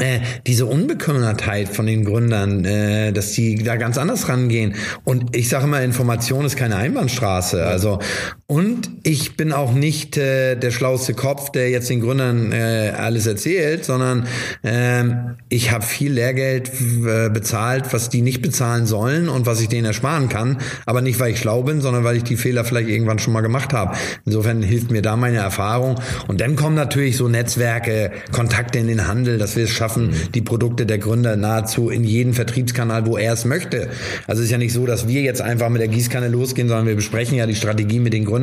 äh, diese Unbekümmertheit von den Gründern, äh, dass die da ganz anders rangehen. Und ich sage immer, Information ist keine Einbahnstraße. Also Und ich bin auch nicht äh, der schlauste Kopf, der jetzt den Gründern äh, alles erzählt, sondern ähm, ich habe viel Lehrgeld äh, bezahlt, was die nicht bezahlen sollen und was ich denen ersparen kann. Aber nicht, weil ich schlau bin, sondern weil ich die Fehler vielleicht irgendwann schon mal gemacht habe. Insofern hilft mir da meine Erfahrung. Und dann kommen natürlich so Netzwerke, Kontakte in den Handel, dass wir es schaffen, die Produkte der Gründer nahezu in jeden Vertriebskanal, wo er es möchte. Also es ist ja nicht so, dass wir jetzt einfach mit der Gießkanne losgehen, sondern wir besprechen ja die Strategie mit den Gründern.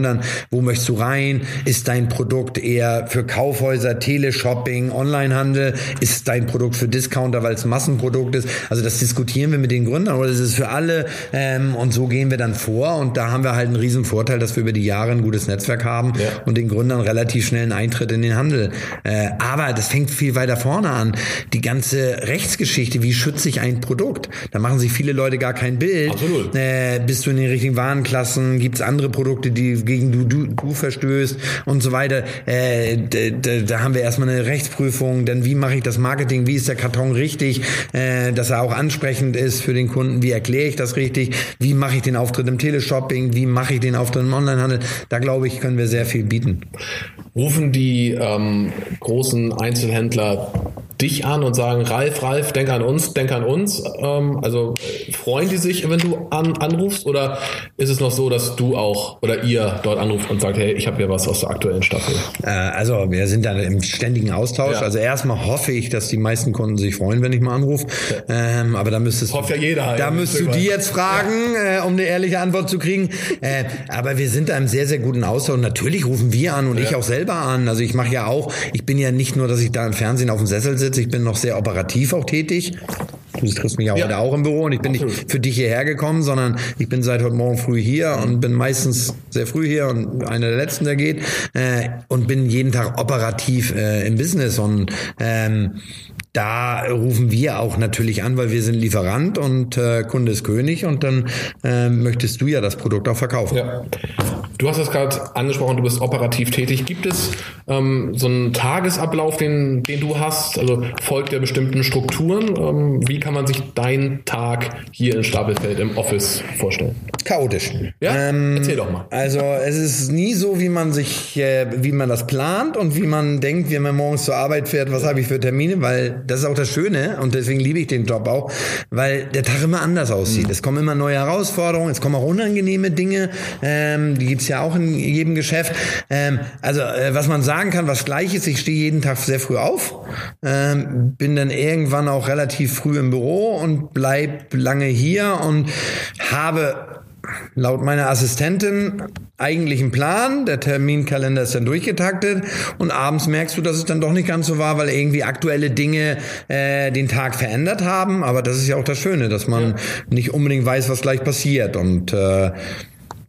Wo möchtest du rein? Ist dein Produkt eher für Kaufhäuser, Teleshopping, Onlinehandel? Ist dein Produkt für Discounter, weil es Massenprodukt ist? Also das diskutieren wir mit den Gründern oder ist es für alle? Ähm, und so gehen wir dann vor. Und da haben wir halt einen riesen Vorteil, dass wir über die Jahre ein gutes Netzwerk haben ja. und den Gründern relativ schnell einen Eintritt in den Handel. Äh, aber das fängt viel weiter vorne an. Die ganze Rechtsgeschichte, wie schütze ich ein Produkt? Da machen sich viele Leute gar kein Bild. Absolut. Äh, bist du in den richtigen Warenklassen? Gibt es andere Produkte, die gegen du, du, du verstößt und so weiter? Äh, da, da haben wir erstmal eine Rechtsprüfung. Dann wie mache ich das Marketing? Wie ist der Karton richtig? Äh, dass er auch ansprechend ist für den Kunden. Wie erkläre ich das richtig? Wie mache ich den Auftritt im Teleshopping? Wie mache ich den Auftritt im Onlinehandel? Da glaube ich, können wir sehr viel bieten. Rufen die ähm, großen Einzelhändler dich an und sagen, Ralf, Ralf, denk an uns, denk an uns. Ähm, also freuen die sich, wenn du an, anrufst oder ist es noch so, dass du auch oder ihr dort anruft und sagt, hey, ich habe hier was aus der aktuellen Staffel? Äh, also wir sind da im ständigen Austausch. Ja. Also erstmal hoffe ich, dass die meisten Kunden sich freuen, wenn ich mal anrufe. Ja. Ähm, aber da müsstest Hofft ja jeder. Halt, da müsst du die jetzt fragen, ja. äh, um eine ehrliche Antwort zu kriegen. Äh, aber wir sind da im sehr, sehr guten Austausch. Und natürlich rufen wir an und ich auch selber an. Also ich mache ja auch, ich bin ja nicht nur, dass ich da im Fernsehen auf dem Sessel sitze, sitze. Ich bin noch sehr operativ auch tätig. Du triffst mich ja, heute auch im Büro und ich bin Absolut. nicht für dich hierher gekommen, sondern ich bin seit heute Morgen früh hier und bin meistens sehr früh hier und einer der letzten, der geht äh, und bin jeden Tag operativ äh, im Business und ähm, da rufen wir auch natürlich an, weil wir sind Lieferant und äh, Kunde ist König und dann äh, möchtest du ja das Produkt auch verkaufen. Ja. Du hast es gerade angesprochen, du bist operativ tätig. Gibt es ähm, so einen Tagesablauf, den, den du hast? Also folgt der bestimmten Strukturen? Ähm, wie kann man sich deinen Tag hier in Stapelfeld im Office vorstellen? Chaotisch. Ja, ähm, erzähl doch mal. Also es ist nie so, wie man sich, äh, wie man das plant und wie man denkt, wie man morgens zur Arbeit fährt, was habe ich für Termine, weil das ist auch das Schöne und deswegen liebe ich den Job auch, weil der Tag immer anders aussieht. Mhm. Es kommen immer neue Herausforderungen, es kommen auch unangenehme Dinge, ähm, die gibt's ja auch in jedem Geschäft. Ähm, also äh, was man sagen kann, was gleich ist, ich stehe jeden Tag sehr früh auf, ähm, bin dann irgendwann auch relativ früh im Büro und bleib lange hier und habe laut meiner Assistentin eigentlich einen Plan, der Terminkalender ist dann durchgetaktet und abends merkst du, dass es dann doch nicht ganz so war, weil irgendwie aktuelle Dinge äh, den Tag verändert haben. Aber das ist ja auch das Schöne, dass man ja. nicht unbedingt weiß, was gleich passiert. Und äh,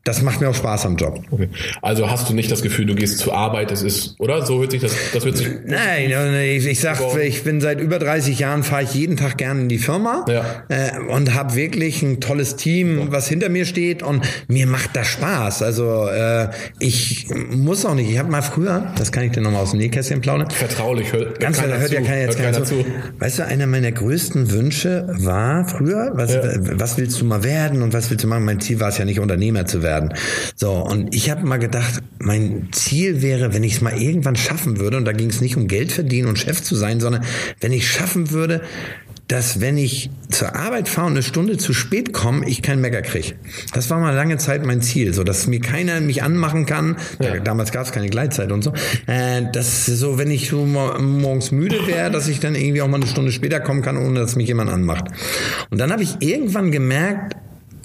das macht mir auch Spaß am Job. Okay. Also hast du nicht das Gefühl, du gehst zur Arbeit, das ist, oder? So hört sich das, das hört sich. Nein, ich, ich sag, ich bin seit über 30 Jahren, fahre ich jeden Tag gerne in die Firma ja. äh, und habe wirklich ein tolles Team, ja. was hinter mir steht und mir macht das Spaß. Also äh, ich muss auch nicht, ich habe mal früher, das kann ich dir nochmal aus dem Nähkästchen plaudern. Vertraulich, hört, Ganz hört, hört ja keiner jetzt keiner zu. zu. Weißt du, einer meiner größten Wünsche war früher, was, ja. was willst du mal werden und was willst du machen? Mein Ziel war es ja nicht, Unternehmer zu werden werden. So, und ich habe mal gedacht, mein Ziel wäre, wenn ich es mal irgendwann schaffen würde, und da ging es nicht um Geld verdienen und Chef zu sein, sondern wenn ich schaffen würde, dass wenn ich zur Arbeit fahre und eine Stunde zu spät komme, ich keinen Mecker kriege. Das war mal lange Zeit mein Ziel, so dass mir keiner mich anmachen kann. Ja. Damals gab es keine Gleitzeit und so. Äh, dass so, wenn ich so morgens müde wäre, dass ich dann irgendwie auch mal eine Stunde später kommen kann, ohne dass mich jemand anmacht. Und dann habe ich irgendwann gemerkt,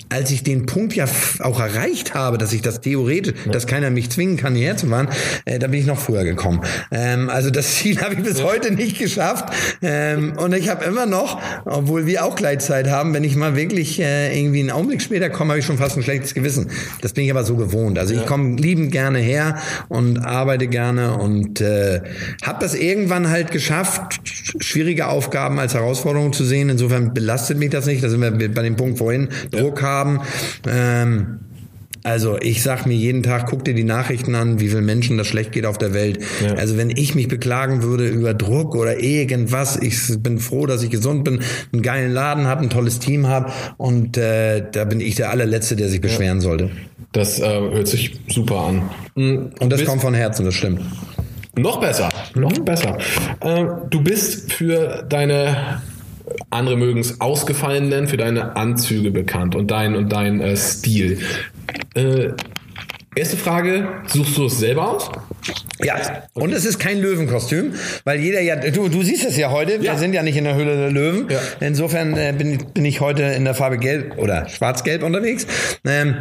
als ich den Punkt ja auch erreicht habe, dass ich das theoretisch, ja. dass keiner mich zwingen kann, hierher zu fahren, äh, da bin ich noch früher gekommen. Ähm, also das *laughs* Ziel habe ich bis heute nicht geschafft. Ähm, und ich habe immer noch, obwohl wir auch Gleitzeit haben, wenn ich mal wirklich äh, irgendwie einen Augenblick später komme, habe ich schon fast ein schlechtes Gewissen. Das bin ich aber so gewohnt. Also ja. ich komme liebend gerne her und arbeite gerne und äh, habe das irgendwann halt geschafft, schwierige Aufgaben als Herausforderung zu sehen. Insofern belastet mich das nicht. Da sind wir bei dem Punkt vorhin, Druck haben haben. Ähm, also ich sag mir jeden Tag, guck dir die Nachrichten an, wie viel Menschen das schlecht geht auf der Welt. Ja. Also wenn ich mich beklagen würde über Druck oder irgendwas, ich bin froh, dass ich gesund bin, einen geilen Laden habe, ein tolles Team habe und äh, da bin ich der allerletzte, der sich beschweren ja. sollte. Das äh, hört sich super an. Mhm. Und das kommt von Herzen, das stimmt. Noch besser, noch besser. Äh, du bist für deine andere mögen es ausgefallen nennen, für deine Anzüge bekannt und dein und dein äh, Stil. Äh, erste Frage, suchst du es selber aus? Ja, und es ist kein Löwenkostüm, weil jeder ja, du, du siehst es ja heute, Ja. wir sind ja nicht in der Höhle der Löwen. Ja. Insofern äh, bin, bin ich heute in der Farbe Gelb oder Schwarz-Gelb unterwegs. Ähm,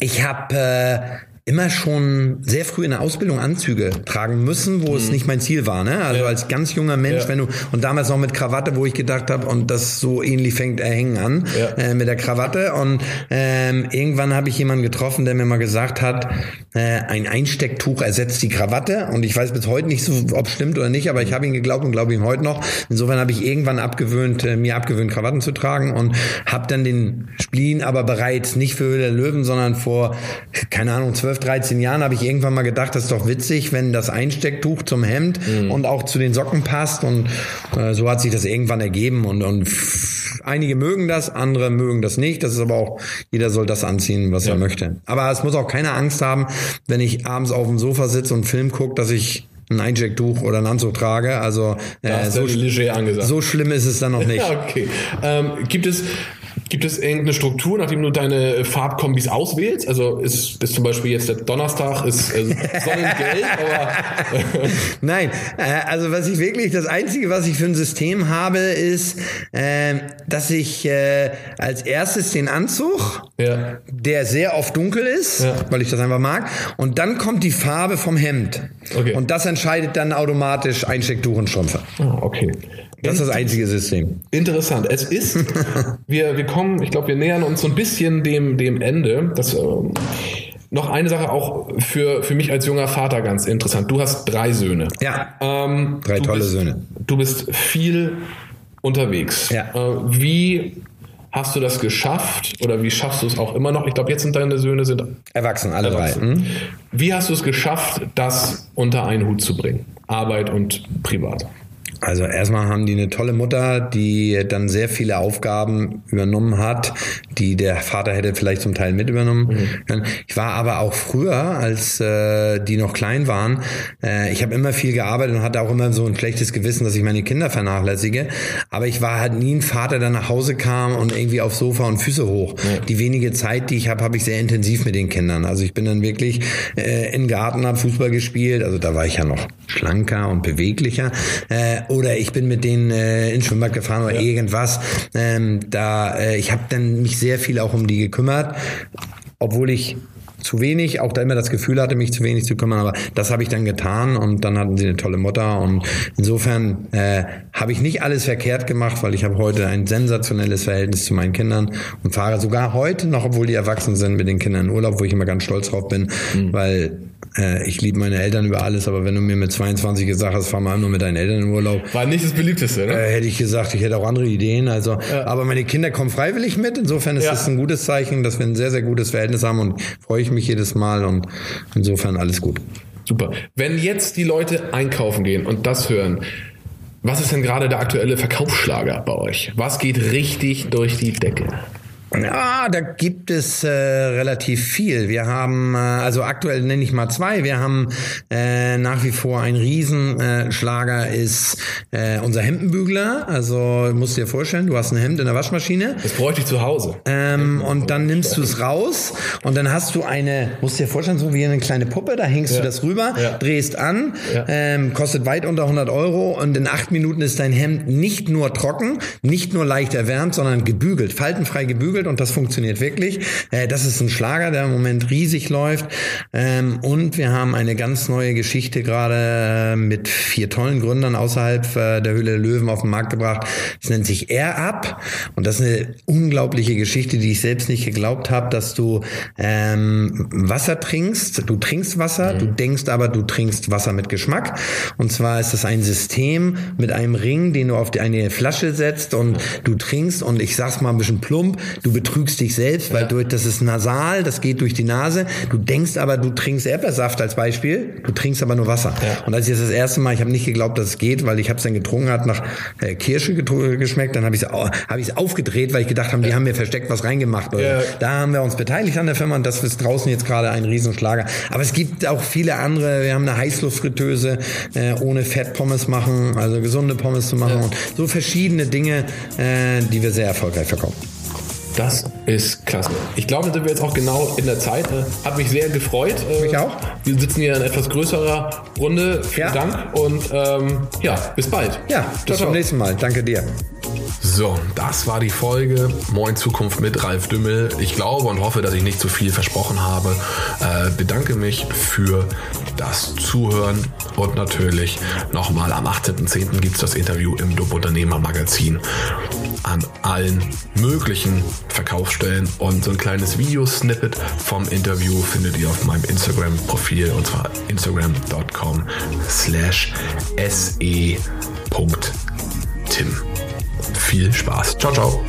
ich habe äh, immer schon sehr früh in der Ausbildung Anzüge tragen müssen, wo es nicht mein Ziel war. Ne? Also Mhm. Ja. als ganz junger Mensch, Ja. wenn du und damals noch mit Krawatte, wo ich gedacht habe, und das so ähnlich fängt er hängen an Ja. äh, mit der Krawatte. Und ähm, irgendwann habe ich jemanden getroffen, der mir mal gesagt hat, äh, ein Einstecktuch ersetzt die Krawatte. Und ich weiß bis heute nicht so, ob es stimmt oder nicht, aber ich habe ihn geglaubt und glaube ihm heute noch. Insofern habe ich irgendwann abgewöhnt, äh, mir abgewöhnt, Krawatten zu tragen und habe dann den Spleen aber bereits nicht für Höhle der Löwen, sondern vor, keine Ahnung, 12, 13 Jahren habe ich irgendwann mal gedacht, das ist doch witzig, wenn das Einstecktuch zum Hemd und auch zu den Socken passt. Und äh, so hat sich das irgendwann ergeben. Und, und einige mögen das, andere mögen das nicht. Das ist aber auch, jeder soll das anziehen, was er möchte. Aber es muss auch keine Angst haben, wenn ich abends auf dem Sofa sitze und einen Film gucke, dass ich ein Einstecktuch oder einen Anzug trage. Also äh, so, angesagt. so schlimm ist es dann noch *laughs* nicht. Ja, okay. Ähm, gibt es Gibt es irgendeine Struktur, nachdem du deine Farbkombis auswählst? Also ist, ist zum Beispiel jetzt der Donnerstag, ist äh, Sonnengelb, aber *laughs* Nein, äh, also was ich wirklich, das Einzige, was ich für ein System habe, ist, äh, dass ich äh, als erstes den Anzug, ja. der sehr oft dunkel ist, Ja. weil ich das einfach mag, und dann kommt die Farbe vom Hemd. Okay. Und das entscheidet dann automatisch Einstecktuch und Strümpfe. Ah, okay. Das ist das einzige System. Interessant. Es ist, *laughs* wir, wir kommen, ich glaube, wir nähern uns so ein bisschen dem, dem Ende. Das, ähm, noch eine Sache auch für, für mich als junger Vater ganz interessant. Du hast drei Söhne. Ja. Ähm, Drei tolle bist, Söhne. Du bist viel unterwegs. Ja. Äh, wie hast du das geschafft oder wie schaffst du es auch immer noch? Ich glaube, jetzt sind deine Söhne sind Erwachsen, alle erwachsen. drei. Hm? Wie hast du es geschafft, das unter einen Hut zu bringen? Arbeit und privat. Also erstmal haben die eine tolle Mutter, die dann sehr viele Aufgaben übernommen hat, die der Vater hätte vielleicht zum Teil mit übernommen können. Ich war aber auch früher, als äh, die noch klein waren, äh, ich habe immer viel gearbeitet und hatte auch immer so ein schlechtes Gewissen, dass ich meine Kinder vernachlässige. Aber ich war halt nie ein Vater, der nach Hause kam und irgendwie aufs Sofa und Füße hoch. Die wenige Zeit, die ich habe, habe ich sehr intensiv mit den Kindern. Also ich bin dann wirklich äh, in den Garten, habe Fußball gespielt. Also da war ich ja noch schlanker und beweglicher. Äh, oder ich bin mit denen äh, ins Schwimmbad gefahren oder irgendwas. Ähm, da äh, ich habe dann mich sehr viel auch um die gekümmert, obwohl ich zu wenig, auch da immer das Gefühl hatte, mich zu wenig zu kümmern, aber das habe ich dann getan und dann hatten sie eine tolle Mutter und insofern äh, habe ich nicht alles verkehrt gemacht, weil ich habe heute ein sensationelles Verhältnis zu meinen Kindern und fahre sogar heute noch, obwohl die erwachsen sind, mit den Kindern in Urlaub, wo ich immer ganz stolz drauf bin, weil äh, ich liebe meine Eltern über alles, aber wenn du mir mit 22 gesagt hast, fahr mal nur mit deinen Eltern in Urlaub, War nicht das beliebteste, ne? äh, hätte ich gesagt, ich hätte auch andere Ideen. Also, aber meine Kinder kommen freiwillig mit. Insofern ist Ja. das ein gutes Zeichen, dass wir ein sehr, sehr gutes Verhältnis haben und freue ich mich jedes Mal und insofern alles gut. Super. Wenn jetzt die Leute einkaufen gehen und das hören, was ist denn gerade der aktuelle Verkaufsschlager bei euch? Was geht richtig durch die Decke? Ja, da gibt es äh, relativ viel. Wir haben, äh, also aktuell nenne ich mal zwei. Wir haben äh, nach wie vor ein Riesenschlager Schlager ist äh, unser Hemdenbügler. Also musst dir vorstellen, du hast ein Hemd in der Waschmaschine. Das bräuchte ich zu Hause. Ähm, und dann nimmst du es raus und dann hast du eine, musst dir vorstellen, so wie eine kleine Puppe, da hängst du das rüber, Ja. drehst an, Ja. ähm, kostet weit unter 100 Euro und in acht Minuten ist dein Hemd nicht nur trocken, nicht nur leicht erwärmt, sondern gebügelt, faltenfrei gebügelt und das funktioniert wirklich. Äh, das ist ein Schlager, der im Moment riesig läuft ähm, und wir haben eine ganz neue Geschichte gerade äh, mit vier tollen Gründern außerhalb äh, der Höhle der Löwen auf den Markt gebracht. Es nennt sich Air Up und das ist eine unglaubliche Geschichte, die ich selbst nicht geglaubt habe, dass du ähm, Wasser trinkst. Du trinkst Wasser, du denkst aber, du trinkst Wasser mit Geschmack. Und zwar ist das ein System mit einem Ring, den du auf die, eine Flasche setzt und du trinkst und ich sag's mal ein bisschen plump, du du betrügst dich selbst, weil durch, das ist nasal, das geht durch die Nase. Du denkst aber, du trinkst Erdbeersaft als Beispiel, du trinkst aber nur Wasser. Ja. Und als ich das das erste Mal, ich habe nicht geglaubt, dass es geht, weil ich habe es dann getrunken, hat nach äh, Kirsche geschmeckt, dann habe ich es hab ich's aufgedreht, weil ich gedacht habe, die haben mir versteckt was reingemacht. Ja. Da haben wir uns beteiligt an der Firma und das ist draußen jetzt gerade ein Riesenschlager. Aber es gibt auch viele andere, wir haben eine Heißluftfritteuse, äh, ohne Fett Pommes machen, also gesunde Pommes zu machen und so verschiedene Dinge, äh, die wir sehr erfolgreich verkaufen. Das ist klasse. Ich glaube, da sind wir jetzt auch genau in der Zeit. Äh, Hat mich sehr gefreut. Äh, Mich auch. Wir sitzen hier in etwas größerer Runde. Vielen Ja. Dank und ähm, ja, bis bald. Ja, bis zum nächsten Mal. Danke dir. So, das war die Folge Moin Zukunft mit Ralf Dümmel. Ich glaube und hoffe, dass ich nicht zu viel versprochen habe. Äh, bedanke mich für das Zuhören und natürlich nochmal am 18.10. gibt es das Interview im Dopunternehmer Magazin an allen möglichen Verkaufsstellen und so ein kleines Videosnippet vom Interview findet ihr auf meinem Instagram-Profil und zwar instagram.com slash se.tim viel Spaß. Ciao, ciao.